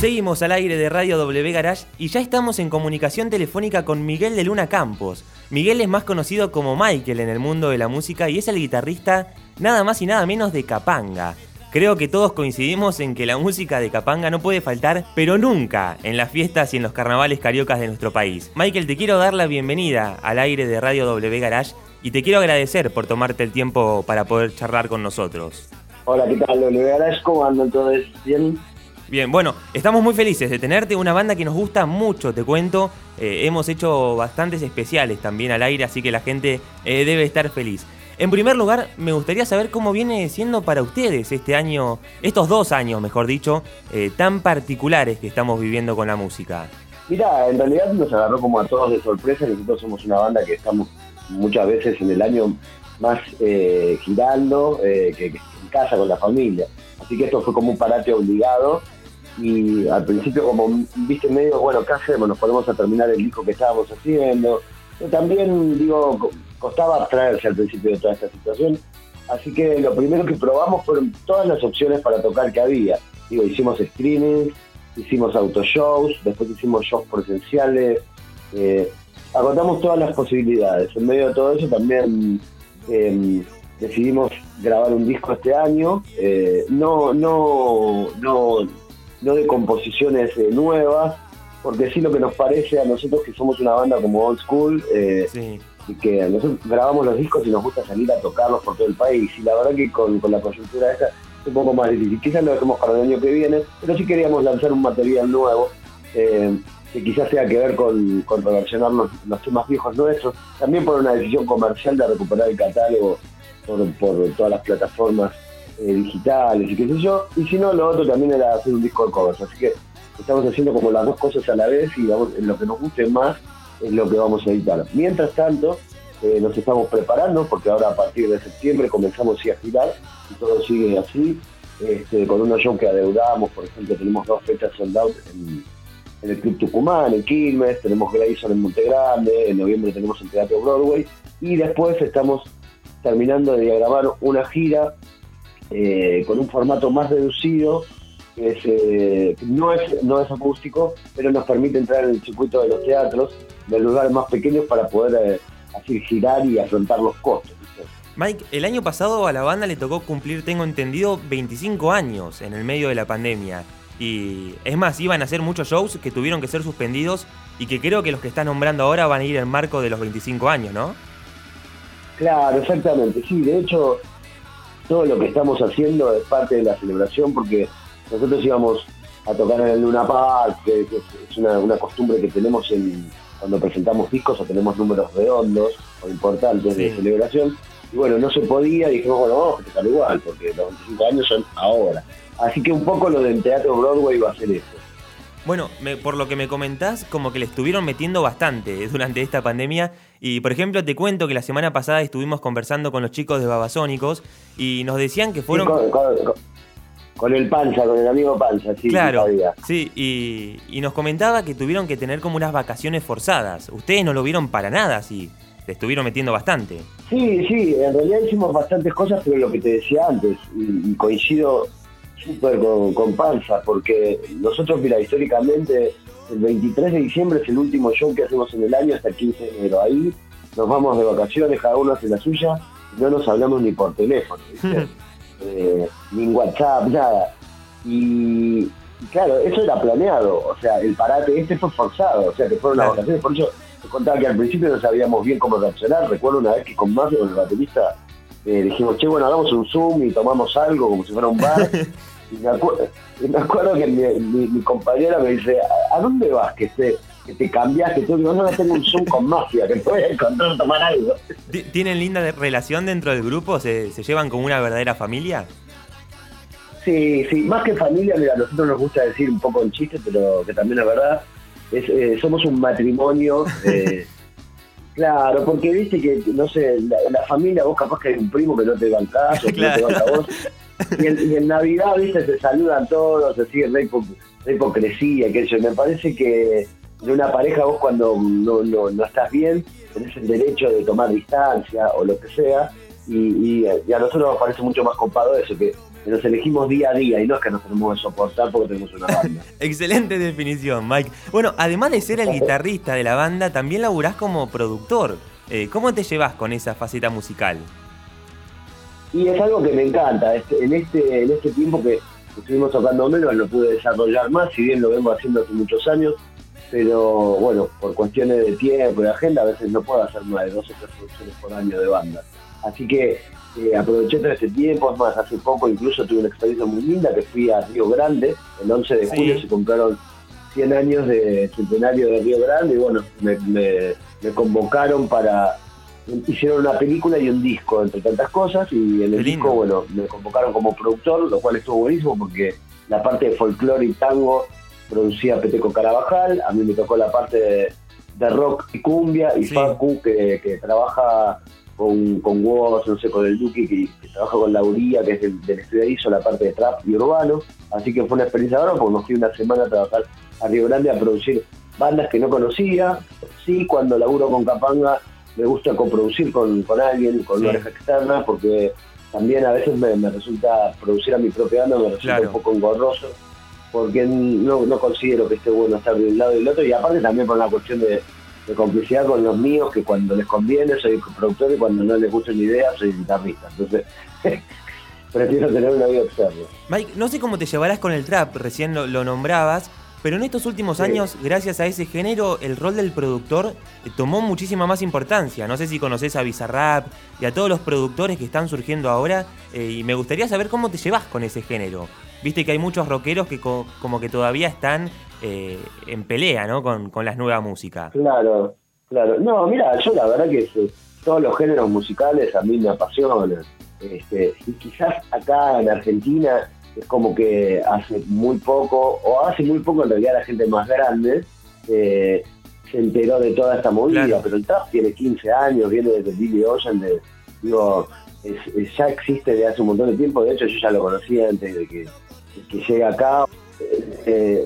Seguimos al aire de Radio W Garage y ya estamos en comunicación telefónica con Miguel de Luna Campos. Miguel es más conocido como Michael en el mundo de la música y es el guitarrista nada más y nada menos de Capanga. Creo que todos coincidimos en que la música de Capanga no puede faltar, pero nunca, en las fiestas y en los carnavales cariocas de nuestro país. Michael, te quiero dar la bienvenida al aire de Radio W Garage y te quiero agradecer por tomarte el tiempo para poder charlar con nosotros. Hola, ¿qué tal, W Garage? ¿Cómo andan todos? ¿Bien? Bien, bueno, estamos muy felices de tenerte, una banda que nos gusta mucho, te cuento. Eh, hemos hecho bastantes especiales también al aire, así que la gente eh, debe estar feliz. En primer lugar, me gustaría saber cómo viene siendo para ustedes este año, estos dos años, mejor dicho, eh, tan particulares que estamos viviendo con la música. Mira, en realidad nos agarró como a todos de sorpresa. Nosotros somos una banda que estamos muchas veces en el año más girando que, que en casa con la familia. Así que esto fue como un parate obligado y al principio como viste medio, bueno, ¿qué hacemos? Nos ponemos a terminar el disco que estábamos haciendo. Pero también, digo, costaba abstraerse al principio de toda esta situación. Así que lo primero que probamos fueron todas las opciones para tocar que había. Digo, hicimos screenings, hicimos autoshows, después hicimos shows presenciales, eh, agotamos todas las posibilidades. En medio de todo eso también em, decidimos grabar un disco este año. Eh, no, no, no no de composiciones eh, nuevas, porque sí lo que nos parece a nosotros que somos una banda como old school, eh, y que nosotros grabamos los discos y nos gusta salir a tocarlos por todo el país, y la verdad que con, la coyuntura esta es un poco más difícil. Quizás lo dejemos para el año que viene, pero sí queríamos lanzar un material nuevo. Eh, que quizás tenga que ver con, con reversionar los, temas viejos nuestros, también por una decisión comercial de recuperar el catálogo por, por todas las plataformas eh, digitales y qué sé yo. Y si no, lo otro también era hacer un disco de covers. Así que estamos haciendo como las dos cosas a la vez y vamos, lo que nos guste más es lo que vamos a editar. Mientras tanto, eh, nos estamos preparando porque ahora a partir de septiembre comenzamos a girar y todo sigue así. Este, con unos shows que adeudamos, por ejemplo, tenemos dos fechas sold out en, el Club Tucumán, en Quilmes, tenemos Grayson en Monte Grande, en noviembre tenemos el Teatro Broadway y después estamos terminando de diagramar una gira eh, con un formato más reducido, que eh, no, es, no es acústico, pero nos permite entrar en el circuito de los teatros, de lugares más pequeños para poder eh, así girar y afrontar los costos. Mike, el año pasado a la banda le tocó cumplir, tengo entendido, 25 años en el medio de la pandemia. Y es más, iban a hacer muchos shows que tuvieron que ser suspendidos y que creo que los que estás nombrando ahora van a ir en marco de los 25 años, ¿no? Claro, exactamente. Sí, de hecho, todo lo que estamos haciendo es parte de la celebración porque nosotros íbamos a tocar en el Luna Park, que, es una, costumbre que tenemos en, cuando presentamos discos o tenemos números redondos o importantes de celebración. Y bueno, no se podía dijimos, bueno, vamos a festejar igual, porque los 25 años son ahora. Así que un poco lo del teatro Broadway va a ser eso. Bueno, por lo que me comentás, como que le estuvieron metiendo bastante durante esta pandemia. Y por ejemplo, te cuento que la semana pasada estuvimos conversando con los chicos de Babasónicos y nos decían que fueron. con, el Panza, con el amigo Panza, sí. Claro, sí, y, y, nos comentaba que tuvieron que tener como unas vacaciones forzadas. Ustedes no lo vieron para nada, sí. Le estuvieron metiendo bastante. Sí, sí, en realidad hicimos bastantes cosas, pero lo que te decía antes, y coincido súper con, panza, porque nosotros, mira, históricamente, el 23 de diciembre es el último show que hacemos en el año hasta el 15 de enero. Ahí nos vamos de vacaciones, cada uno hace la suya, y no nos hablamos ni por teléfono, eh, ni en WhatsApp, nada. Y, claro, eso era planeado, o sea, el parate este fue forzado, o sea, que fueron las vacaciones, por eso te contaba que al principio no sabíamos bien cómo reaccionar. Recuerdo una vez que con más con el baterista, eh, dijimos, che, bueno, hagamos un Zoom y tomamos algo como si fuera un bar. y, me acuerdo, que mi, compañera me dice, ¿a, dónde vas que te, que te cambiaste? Tú digo, no, tengo un Zoom con mafia, que puedes encontrar tomar algo. ¿Tienen linda relación dentro del grupo? ¿Se, llevan como una verdadera familia? Sí, sí, más que familia, mira, a nosotros nos gusta decir un poco en chiste, pero que también es verdad, es, eh, somos un matrimonio... Eh, Claro, porque viste que, no sé, la, familia, vos capaz que hay un primo que no te va caso, que no te banca a vos. Y en, Navidad, viste, se saludan todos, se sigue la, hipocresía, que eso. Me parece que en una pareja vos cuando no, no, no, estás bien, tenés el derecho de tomar distancia o lo que sea, y, a nosotros nos parece mucho más copado eso, que nos elegimos día a día y no es que nos tenemos que soportar porque tenemos una banda. Excelente definición, Mike. Bueno, además de ser el guitarrista de la banda, también laburás como productor. Eh, ¿Cómo te llevas con esa faceta musical? Y es algo que me encanta. En este, en este tiempo que estuvimos tocando menos, lo pude desarrollar más, si bien lo vengo haciendo hace muchos años, pero bueno, por cuestiones de tiempo y de agenda, a veces no puedo hacer más de dos o tres producciones por año de banda. Así que eh, aproveché todo ese tiempo, es más, hace poco incluso tuve una experiencia muy linda que fui a Río Grande, el 11 de julio se compraron 100 años de centenario de Río Grande y bueno, me, me convocaron para hicieron una película y un disco, entre tantas cosas, y en el disco, bueno, me convocaron como productor, lo cual estuvo buenísimo porque la parte de folclore y tango producía Peteco Carabajal, a mí me tocó la parte de, rock y cumbia, y Facu, que, trabaja con, con Woz, no sé, con el Duki, que, trabaja con Lauría, que es del, del estudio la parte de trap y urbano, así que fue una experiencia ahora porque nos fui una semana a trabajar a Río Grande a producir bandas que no conocía, sí, cuando laburo con Capanga me gusta coproducir con, con alguien, con una oreja externa, porque también a veces me, resulta producir a mi propia banda, me resulta un poco engorroso, porque no, no considero que esté bueno estar de un lado y del otro, y aparte también por una cuestión de, complicidad con los míos, que cuando les conviene soy productor y cuando no les gusta mi idea soy guitarrista. Entonces, prefiero tener una vida externa. Mike, no sé cómo te llevarás con el trap, recién lo nombrabas, pero en estos últimos años, gracias a ese género, el rol del productor eh, tomó muchísima más importancia. No sé si conoces a Bizarrap y a todos los productores que están surgiendo ahora, eh, y me gustaría saber cómo te llevas con ese género. Viste que hay muchos rockeros que como que todavía están eh, en pelea, ¿no? Con, con la nueva música. Claro, claro. No, mira, yo la verdad que todos los géneros musicales a mí me apasionan. Este, y quizás acá en Argentina es como que hace muy poco, o hace muy poco en realidad la gente más grande, eh, se enteró de toda esta movida, pero el trap tiene 15 años, viene desde Billy Ocean, de, digo, ya existe desde hace un montón de tiempo, de hecho yo ya lo conocía antes de que, que llegue acá. Eh,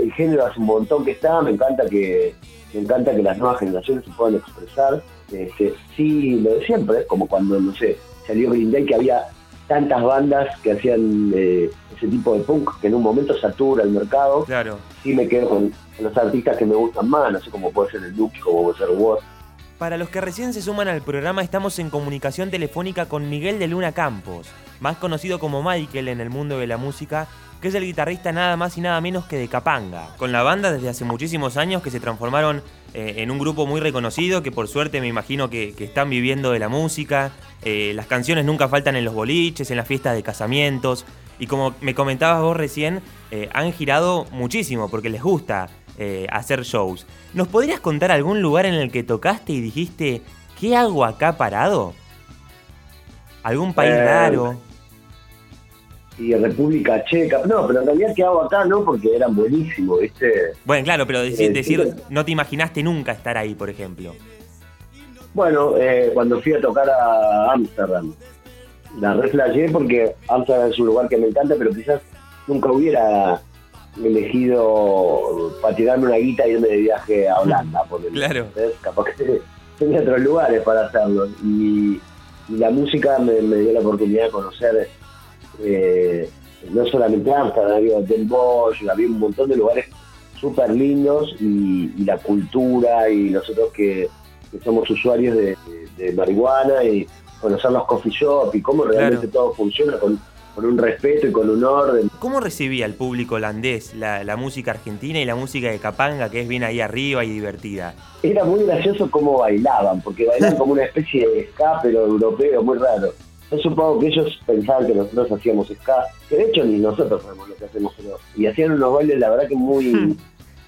el, género hace un montón que está, me encanta que me encanta que las nuevas generaciones se puedan expresar. Este, sí, lo de siempre, como cuando, no sé, salió Green Day que había tantas bandas que hacían eh, ese tipo de punk que en un momento satura el mercado. Claro. Sí me quedo con, los artistas que me gustan más, no sé cómo puede ser el Duke, como puede ser Woz. Para los que recién se suman al programa, estamos en comunicación telefónica con Miguel de Luna Campos, más conocido como Michael en el mundo de la música, que es el guitarrista nada más y nada menos que de Capanga, con la banda desde hace muchísimos años que se transformaron eh, en un grupo muy reconocido, que por suerte me imagino que, están viviendo de la música, eh, las canciones nunca faltan en los boliches, en las fiestas de casamientos, y como me comentabas vos recién, eh, han girado muchísimo porque les gusta hacer shows. ¿Nos podrías contar algún lugar en el que tocaste y dijiste, ¿qué hago acá parado? ¿Algún país raro? Y República Checa. No, pero en realidad ¿qué hago acá? No, porque eran buenísimos, ¿viste? Bueno, claro, pero decir, eh, no te imaginaste nunca estar ahí, por ejemplo. Bueno, eh, cuando fui a tocar a Ámsterdam, la reflejé porque Ámsterdam es un lugar que me encanta, pero quizás nunca hubiera elegido para tirarme una guita y irme de viaje a Holanda. Porque, claro. Capaz que tenía otros lugares para hacerlo. Y, la música me, me, dio la oportunidad de conocer eh, no solamente Amsterdam, había Del Bosch, había un montón de lugares súper lindos y, la cultura y nosotros que, somos usuarios de, marihuana y conocer los coffee shop y cómo realmente todo funciona con, un respeto y con un orden. ¿Cómo recibía el público holandés la, música argentina y la música de Capanga, que es bien ahí arriba y divertida? Era muy gracioso cómo bailaban, porque bailaban como una especie de ska, pero europeo, muy raro. Yo supongo que ellos pensaban que nosotros hacíamos ska, que de hecho ni nosotros sabemos lo que hacemos, pero, y hacían unos bailes, la verdad que muy, hmm.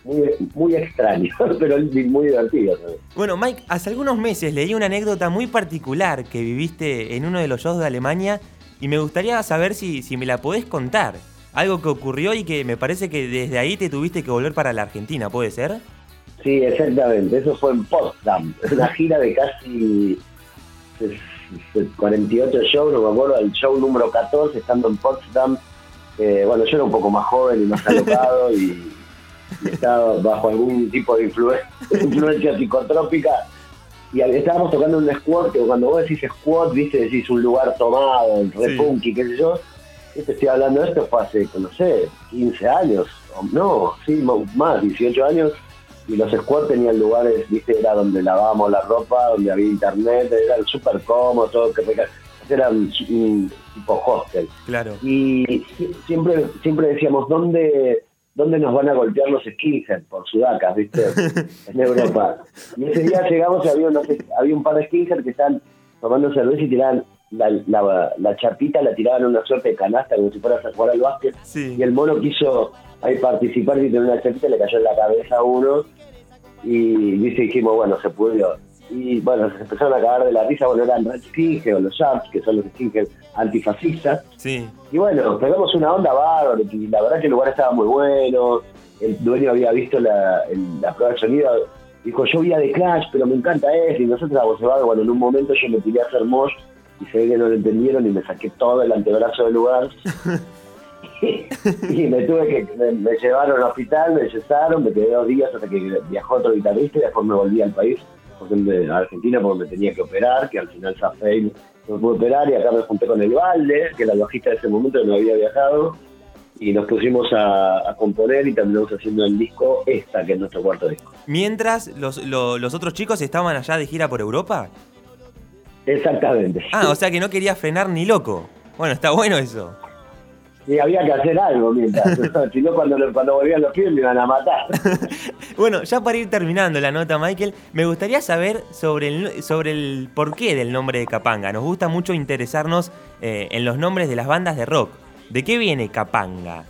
muy, muy extraños, pero muy divertidos. Bueno, Mike, hace algunos meses leí una anécdota muy particular que viviste en uno de los shows de Alemania y me gustaría saber si, si me la podés contar. Algo que ocurrió y que me parece que desde ahí te tuviste que volver para la Argentina, ¿puede ser? Sí, exactamente. Eso fue en Potsdam, una gira de casi 48 shows, no me acuerdo, el show número 14, estando en Potsdam. Eh, bueno, yo era un poco más joven y más alocado y, estaba bajo algún tipo de influencia, psicotrópica. Y estábamos tocando un squat, que cuando vos decís squat, viste, decís un lugar tomado, el repunky, qué sé yo. te estoy hablando de esto fue hace, no sé, 15 años, no, sí, más, 18 años, y los squads tenían lugares, viste, era donde lavábamos la ropa, donde había internet, era súper cómodo, todo, que era un, tipo hostel. Claro. Y siempre, siempre decíamos, ¿dónde, ¿dónde nos van a golpear los skinheads? Por sudacas, viste, en Europa. Y ese día llegamos y había, había un par de skinheads que estaban tomando cerveza y tiraban la, la, chapita, la tiraban en una suerte de canasta como si fueras a jugar al básquet. Y el mono quiso ahí participar y tener una chapita, le cayó en la cabeza a uno y dice, dijimos, bueno, se pudo. Y bueno, se empezaron a cagar de la risa, bueno, eran Red o los Sharps, que son los Skinhead antifascistas. Sí. Y bueno, pegamos una onda bárbara, y la verdad que el lugar estaba muy bueno, el dueño había visto la, la prueba de sonido, dijo, yo vi a The Clash, pero me encanta eso, y nosotros a bueno, en un momento yo me tiré a hacer mosh, y se ve que no lo entendieron, y me saqué todo el antebrazo del lugar. y me tuve que, me, llevaron al hospital, me cesaron, me quedé dos días hasta que viajó otro guitarrista y después me volví al país, a Argentina porque me tenía que operar, que al final Zafei no me pude operar y acá me junté con el Valde, que era el bajista de ese momento que no había viajado, y nos pusimos a, componer y terminamos haciendo el disco esta, que es nuestro cuarto disco. Mientras los, los otros chicos estaban allá de gira por Europa. Exactamente. Ah, o sea que no quería frenar ni loco. Bueno, está bueno eso. Y había que hacer algo mientras. si no, cuando, cuando volvían los pies me iban a matar. bueno, ya para ir terminando la nota, Michael, me gustaría saber sobre el, sobre el porqué del nombre de Capanga. Nos gusta mucho interesarnos eh, en los nombres de las bandas de rock. ¿De qué viene Capanga?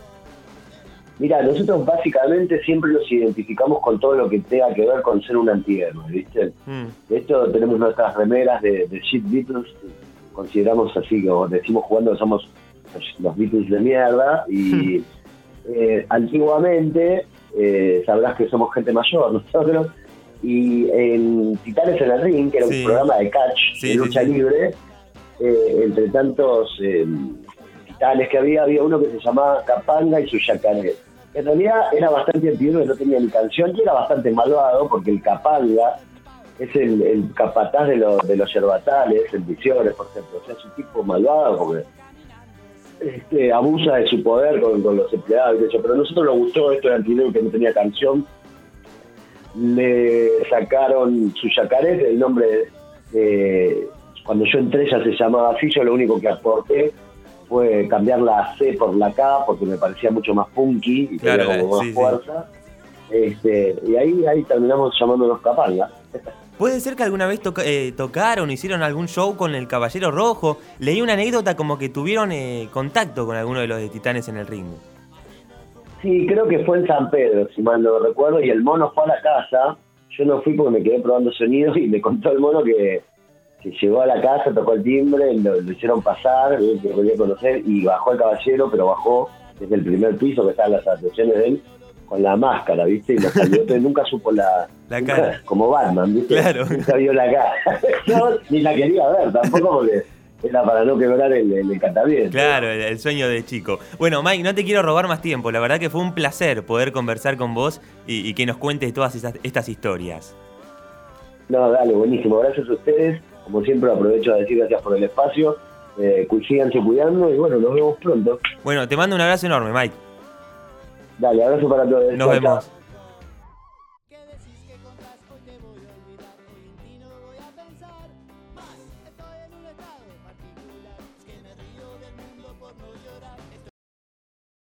Mira, nosotros básicamente siempre nos identificamos con todo lo que tenga que ver con ser un antihéroe, ¿viste? Mm. De hecho, tenemos nuestras remeras de, de Shit Beatles, consideramos así, como decimos jugando que somos los, Beatles de mierda, y eh, antiguamente, eh, sabrás que somos gente mayor nosotros, y en Titanes en el Ring, que era un programa de catch, de lucha libre, eh, entre tantos titanes que había, había uno que se llamaba Capanga y su yacaré. En realidad era bastante antiguo, no tenía ni canción y era bastante malvado porque el Capanga es el, capataz de, los de los yerbatales, en Visiones, por ejemplo. O sea, es un tipo malvado porque este, abusa de su poder con, los empleados y eso. Pero a nosotros nos gustó esto de Antineo que no tenía canción. Le sacaron su yacaré, el nombre, eh, cuando yo entré ya se llamaba así, yo lo único que aporté fue cambiar la C por la K porque me parecía mucho más punky y tenía como más fuerza. Este, y ahí, ahí terminamos llamándonos Capanga. ¿Puede ser que alguna vez eh, tocaron, hicieron algún show con el Caballero Rojo? Leí una anécdota como que tuvieron eh, contacto con alguno de los de Titanes en el ring. Sí, creo que fue en San Pedro, si mal no recuerdo, y el mono fue a la casa. Yo no fui porque me quedé probando sonidos y me contó el mono que que llegó a la casa, tocó el timbre, lo, hicieron pasar, que podía conocer, y bajó el caballero, pero bajó desde el primer piso que estaban las atenciones de él, con la máscara, ¿viste? Y salió, nunca supo la, cara. Como Batman, ¿viste? Claro. Nunca vio la cara. ni la quería ver tampoco porque era para no quebrar el, el encantamiento. Claro, el, sueño de chico. Bueno, Mike, no te quiero robar más tiempo. La verdad que fue un placer poder conversar con vos y, que nos cuentes todas estas historias. No, dale, buenísimo. Gracias a ustedes como siempre aprovecho a decir gracias por el espacio, eh, síganse cuidando y bueno, nos vemos pronto. Bueno, te mando un abrazo enorme, Mike. Dale, abrazo para todos. Nos vemos.